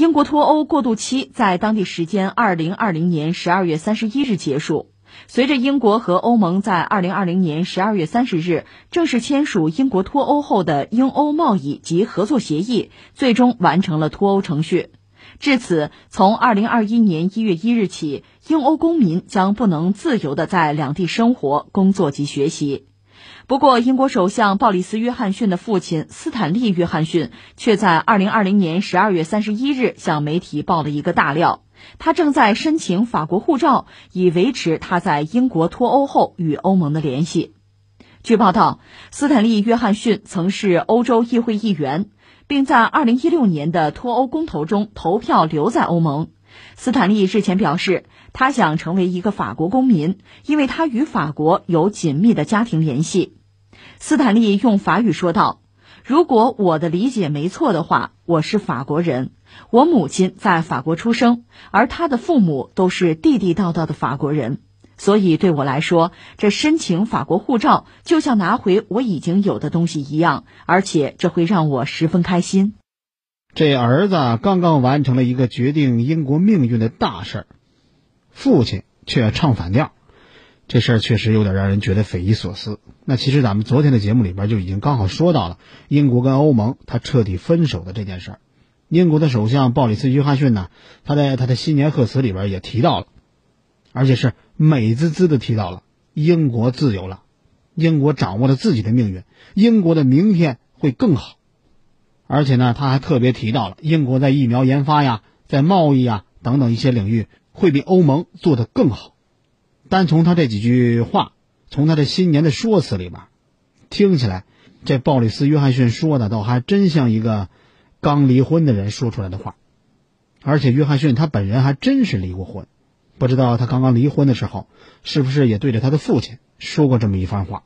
英国脱欧过渡期在当地时间二零二零年十二月三十一日结束。随着英国和欧盟在二零二零年十二月三十日正式签署英国脱欧后的英欧贸易及合作协议，最终完成了脱欧程序。至此，从二零二一年一月一日起，英欧公民将不能自由地在两地生活、工作及学习。不过，英国首相鲍里斯·约翰逊的父亲斯坦利·约翰逊却在二零二零年十二月三十一日向媒体爆了一个大料：他正在申请法国护照，以维持他在英国脱欧后与欧盟的联系。据报道，斯坦利·约翰逊曾是欧洲议会议员。并在二零一六年的脱欧公投中投票留在欧盟。斯坦利日前表示，他想成为一个法国公民，因为他与法国有紧密的家庭联系。斯坦利用法语说道：“如果我的理解没错的话，我是法国人。我母亲在法国出生，而他的父母都是地地道道的法国人。”所以对我来说，这申请法国护照就像拿回我已经有的东西一样，而且这会让我十分开心。这儿子刚刚完成了一个决定英国命运的大事儿，父亲却唱反调，这事儿确实有点让人觉得匪夷所思。那其实咱们昨天的节目里边就已经刚好说到了英国跟欧盟他彻底分手的这件事儿。英国的首相鲍里斯·约翰逊呢，他在他的新年贺词里边也提到了。而且是美滋滋的提到了英国自由了，英国掌握了自己的命运，英国的明天会更好。而且呢，他还特别提到了英国在疫苗研发呀、在贸易呀等等一些领域会比欧盟做得更好。单从他这几句话，从他这新年的说辞里边，听起来，这鲍里斯·约翰逊说的倒还真像一个刚离婚的人说出来的话。而且约翰逊他本人还真是离过婚。不知道他刚刚离婚的时候，是不是也对着他的父亲说过这么一番话？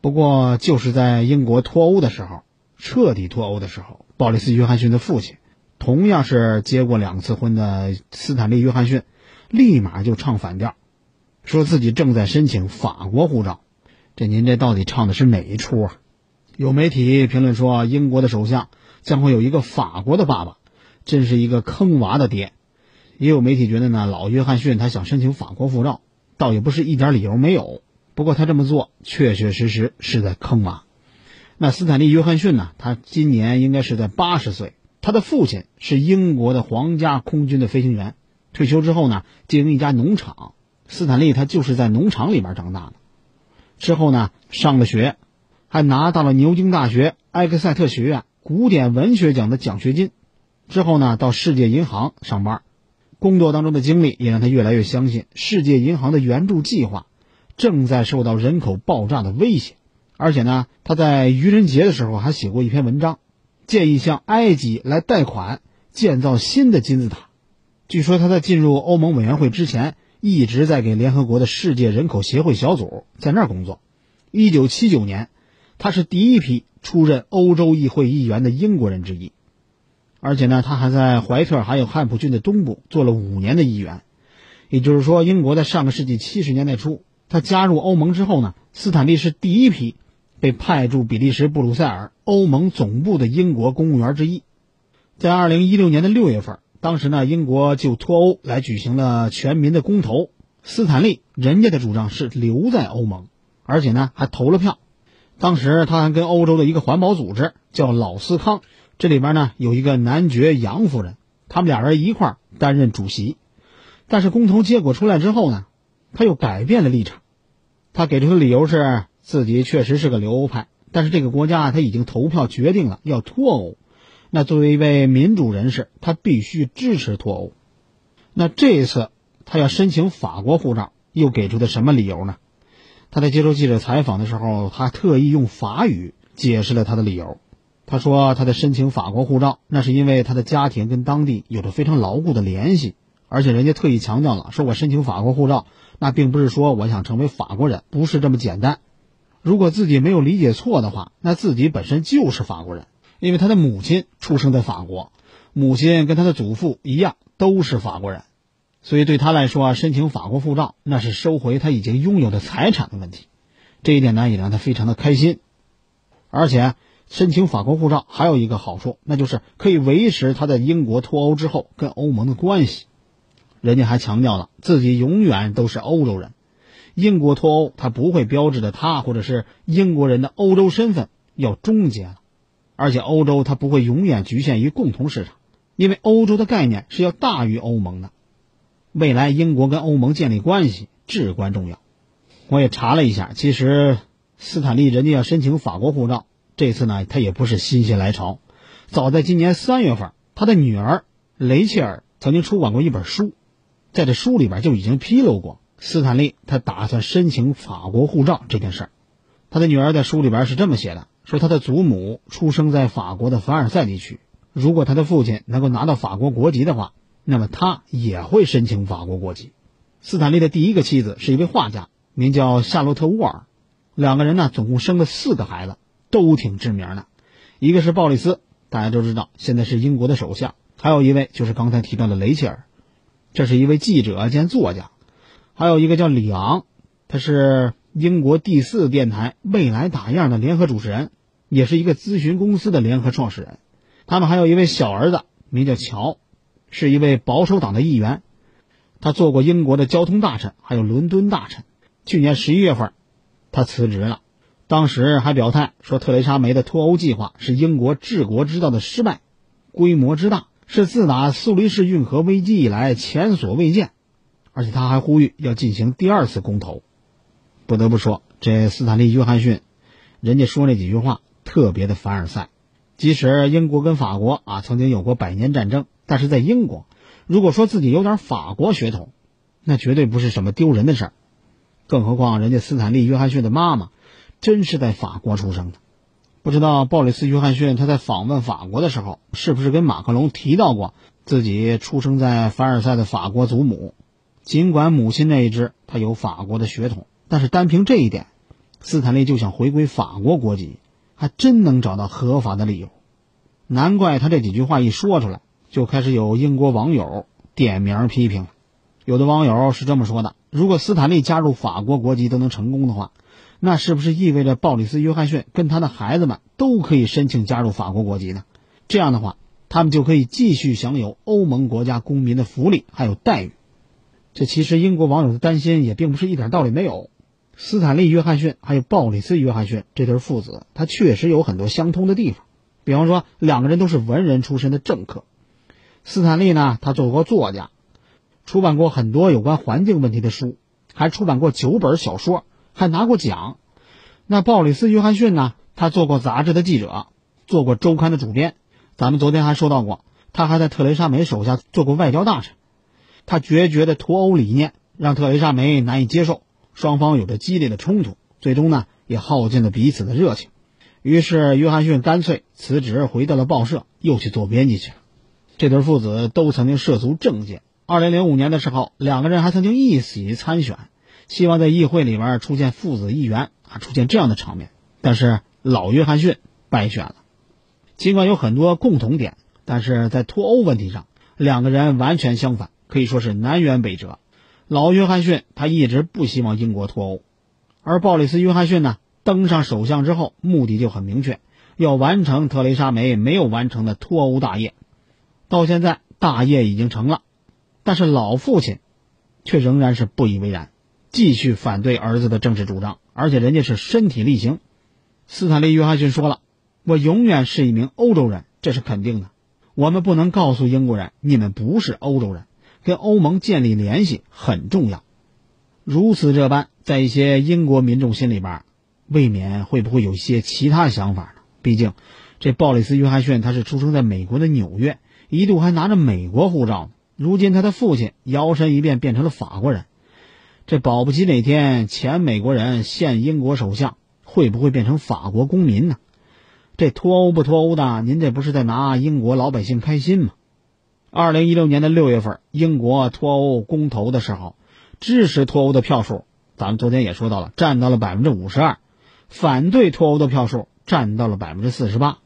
不过就是在英国脱欧的时候，彻底脱欧的时候，鲍里斯·约翰逊的父亲，同样是结过两次婚的斯坦利·约翰逊，立马就唱反调，说自己正在申请法国护照。这您这到底唱的是哪一出啊？有媒体评论说，英国的首相将会有一个法国的爸爸，真是一个坑娃的爹。也有媒体觉得呢，老约翰逊他想申请法国护照，倒也不是一点理由没有。不过他这么做确确实实是在坑娃。那斯坦利·约翰逊呢？他今年应该是在八十岁。他的父亲是英国的皇家空军的飞行员，退休之后呢，经营一家农场。斯坦利他就是在农场里边长大的。之后呢，上了学，还拿到了牛津大学埃克塞特学院古典文学奖的奖学金。之后呢，到世界银行上班。工作当中的经历也让他越来越相信，世界银行的援助计划正在受到人口爆炸的威胁。而且呢，他在愚人节的时候还写过一篇文章，建议向埃及来贷款建造新的金字塔。据说他在进入欧盟委员会之前，一直在给联合国的世界人口协会小组在那儿工作。一九七九年，他是第一批出任欧洲议会议员的英国人之一。而且呢，他还在怀特还有汉普郡的东部做了五年的议员，也就是说，英国在上个世纪七十年代初，他加入欧盟之后呢，斯坦利是第一批被派驻比利时布鲁塞尔欧盟总部的英国公务员之一。在二零一六年的六月份，当时呢，英国就脱欧来举行了全民的公投，斯坦利人家的主张是留在欧盟，而且呢还投了票。当时他还跟欧洲的一个环保组织叫老斯康。这里边呢有一个男爵杨夫人，他们俩人一块担任主席。但是公投结果出来之后呢，他又改变了立场。他给出的理由是自己确实是个留欧派，但是这个国家他已经投票决定了要脱欧。那作为一位民主人士，他必须支持脱欧。那这一次他要申请法国护照，又给出的什么理由呢？他在接受记者采访的时候，他特意用法语解释了他的理由。他说，他的申请法国护照，那是因为他的家庭跟当地有着非常牢固的联系，而且人家特意强调了，说我申请法国护照，那并不是说我想成为法国人，不是这么简单。如果自己没有理解错的话，那自己本身就是法国人，因为他的母亲出生在法国，母亲跟他的祖父一样都是法国人，所以对他来说啊，申请法国护照那是收回他已经拥有的财产的问题。这一点呢，也让他非常的开心，而且。申请法国护照还有一个好处，那就是可以维持他在英国脱欧之后跟欧盟的关系。人家还强调了自己永远都是欧洲人，英国脱欧他不会标志着他或者是英国人的欧洲身份要终结了，而且欧洲它不会永远局限于共同市场，因为欧洲的概念是要大于欧盟的。未来英国跟欧盟建立关系至关重要。我也查了一下，其实斯坦利人家要申请法国护照。这次呢，他也不是心血来潮，早在今年三月份，他的女儿雷切尔曾经出版过一本书，在这书里边就已经披露过斯坦利他打算申请法国护照这件事儿。他的女儿在书里边是这么写的：说他的祖母出生在法国的凡尔赛地区，如果他的父亲能够拿到法国国籍的话，那么他也会申请法国国籍。斯坦利的第一个妻子是一位画家，名叫夏洛特·沃尔，两个人呢总共生了四个孩子。都挺知名的，一个是鲍里斯，大家都知道，现在是英国的首相；还有一位就是刚才提到的雷切尔，这是一位记者兼作家；还有一个叫里昂，他是英国第四电台《未来打样》的联合主持人，也是一个咨询公司的联合创始人。他们还有一位小儿子，名叫乔，是一位保守党的议员，他做过英国的交通大臣，还有伦敦大臣。去年十一月份，他辞职了。当时还表态说，特蕾莎梅的脱欧计划是英国治国之道的失败，规模之大是自打苏黎世运河危机以来前所未见，而且他还呼吁要进行第二次公投。不得不说，这斯坦利·约翰逊，人家说那几句话特别的凡尔赛。即使英国跟法国啊曾经有过百年战争，但是在英国，如果说自己有点法国血统，那绝对不是什么丢人的事儿。更何况人家斯坦利·约翰逊的妈妈。真是在法国出生的，不知道鲍里斯·约翰逊他在访问法国的时候，是不是跟马克龙提到过自己出生在凡尔赛的法国祖母？尽管母亲那一支他有法国的血统，但是单凭这一点，斯坦利就想回归法国国籍，还真能找到合法的理由。难怪他这几句话一说出来，就开始有英国网友点名批评了。有的网友是这么说的：如果斯坦利加入法国国籍都能成功的话。那是不是意味着鲍里斯·约翰逊跟他的孩子们都可以申请加入法国国籍呢？这样的话，他们就可以继续享有欧盟国家公民的福利还有待遇。这其实英国网友的担心也并不是一点道理没有。斯坦利·约翰逊还有鲍里斯·约翰逊这对父子，他确实有很多相通的地方。比方说，两个人都是文人出身的政客。斯坦利呢，他做过作家，出版过很多有关环境问题的书，还出版过九本小说。还拿过奖，那鲍里斯·约翰逊呢？他做过杂志的记者，做过周刊的主编。咱们昨天还说到过，他还在特蕾莎梅手下做过外交大臣。他决绝的脱欧理念让特蕾莎梅难以接受，双方有着激烈的冲突，最终呢也耗尽了彼此的热情。于是约翰逊干脆辞职，回到了报社，又去做编辑去了。这对父子都曾经涉足政界。二零零五年的时候，两个人还曾经一起参选。希望在议会里边出现父子议员啊，出现这样的场面。但是老约翰逊败选了。尽管有很多共同点，但是在脱欧问题上，两个人完全相反，可以说是南辕北辙。老约翰逊他一直不希望英国脱欧，而鲍里斯·约翰逊呢，登上首相之后，目的就很明确，要完成特蕾莎梅没有完成的脱欧大业。到现在大业已经成了，但是老父亲却仍然是不以为然。继续反对儿子的政治主张，而且人家是身体力行。斯坦利·约翰逊说了：“我永远是一名欧洲人，这是肯定的。我们不能告诉英国人，你们不是欧洲人，跟欧盟建立联系很重要。”如此这般，在一些英国民众心里边，未免会不会有一些其他想法呢？毕竟，这鲍里斯·约翰逊他是出生在美国的纽约，一度还拿着美国护照呢。如今他的父亲摇身一变变成了法国人。这保不齐哪天前美国人现英国首相会不会变成法国公民呢？这脱欧不脱欧的，您这不是在拿英国老百姓开心吗？二零一六年的六月份，英国脱欧公投的时候，支持脱欧的票数，咱们昨天也说到了，占到了百分之五十二；反对脱欧的票数占到了百分之四十八。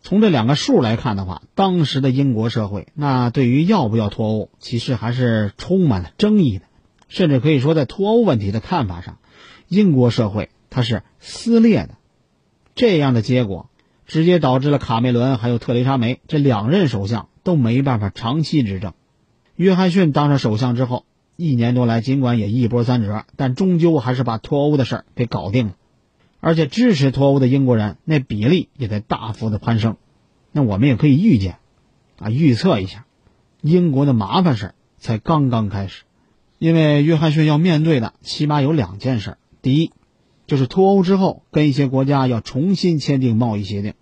从这两个数来看的话，当时的英国社会，那对于要不要脱欧，其实还是充满了争议的。甚至可以说，在脱欧问题的看法上，英国社会它是撕裂的。这样的结果直接导致了卡梅伦还有特蕾莎梅这两任首相都没办法长期执政。约翰逊当上首相之后，一年多来尽管也一波三折，但终究还是把脱欧的事儿给搞定了。而且支持脱欧的英国人那比例也在大幅的攀升。那我们也可以预见，啊，预测一下，英国的麻烦事儿才刚刚开始。因为约翰逊要面对的起码有两件事：第一，就是脱欧之后跟一些国家要重新签订贸易协定。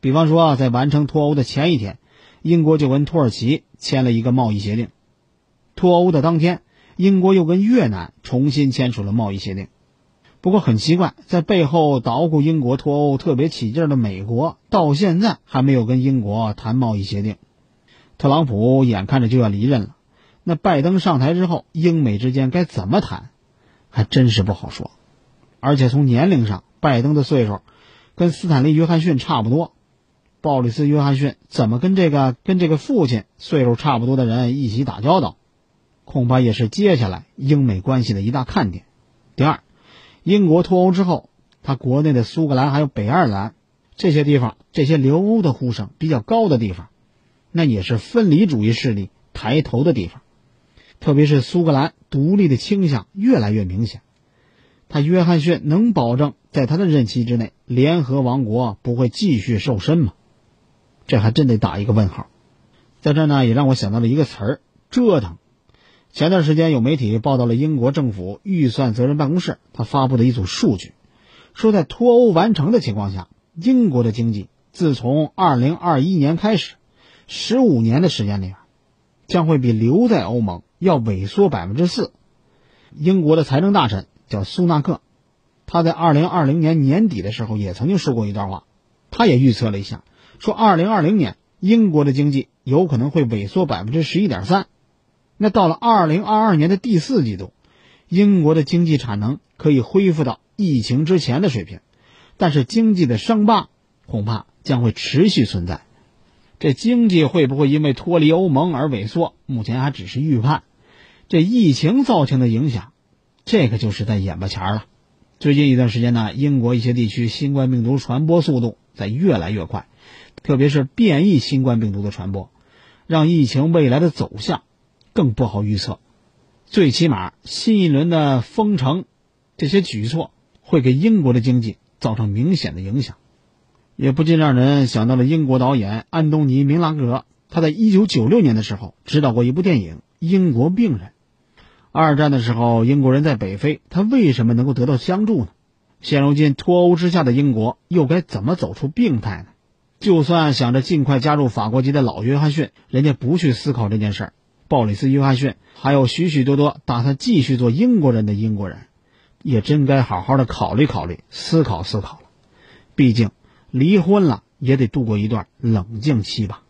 比方说啊，在完成脱欧的前一天，英国就跟土耳其签了一个贸易协定；脱欧的当天，英国又跟越南重新签署了贸易协定。不过很奇怪，在背后捣鼓英国脱欧特别起劲的美国，到现在还没有跟英国谈贸易协定。特朗普眼看着就要离任了，那拜登上台之后，英美之间该怎么谈，还真是不好说。而且从年龄上，拜登的岁数跟斯坦利·约翰逊差不多，鲍里斯·约翰逊怎么跟这个跟这个父亲岁数差不多的人一起打交道，恐怕也是接下来英美关系的一大看点。第二。英国脱欧之后，他国内的苏格兰还有北爱尔兰这些地方，这些留欧的呼声比较高的地方，那也是分离主义势力抬头的地方。特别是苏格兰独立的倾向越来越明显。他约翰逊能保证在他的任期之内，联合王国不会继续瘦身吗？这还真得打一个问号。在这呢，也让我想到了一个词儿：折腾。前段时间有媒体报道了英国政府预算责任办公室他发布的一组数据，说在脱欧完成的情况下，英国的经济自从2021年开始，15年的时间里，将会比留在欧盟要萎缩百分之四。英国的财政大臣叫苏纳克，他在2020年年底的时候也曾经说过一段话，他也预测了一下，说2020年英国的经济有可能会萎缩百分之十一点三。那到了二零二二年的第四季度，英国的经济产能可以恢复到疫情之前的水平，但是经济的伤疤恐怕将会持续存在。这经济会不会因为脱离欧盟而萎缩？目前还只是预判。这疫情造成的影响，这个就是在眼巴前了。最近一段时间呢，英国一些地区新冠病毒传播速度在越来越快，特别是变异新冠病毒的传播，让疫情未来的走向。更不好预测，最起码新一轮的封城，这些举措会给英国的经济造成明显的影响，也不禁让人想到了英国导演安东尼·明拉格，他在一九九六年的时候执导过一部电影《英国病人》。二战的时候，英国人在北非，他为什么能够得到相助呢？现如今脱欧之下的英国又该怎么走出病态呢？就算想着尽快加入法国籍的老约翰逊，人家不去思考这件事儿。鲍里斯·约翰逊，还有许许多多打算继续做英国人的英国人，也真该好好的考虑考虑、思考思考了。毕竟，离婚了也得度过一段冷静期吧。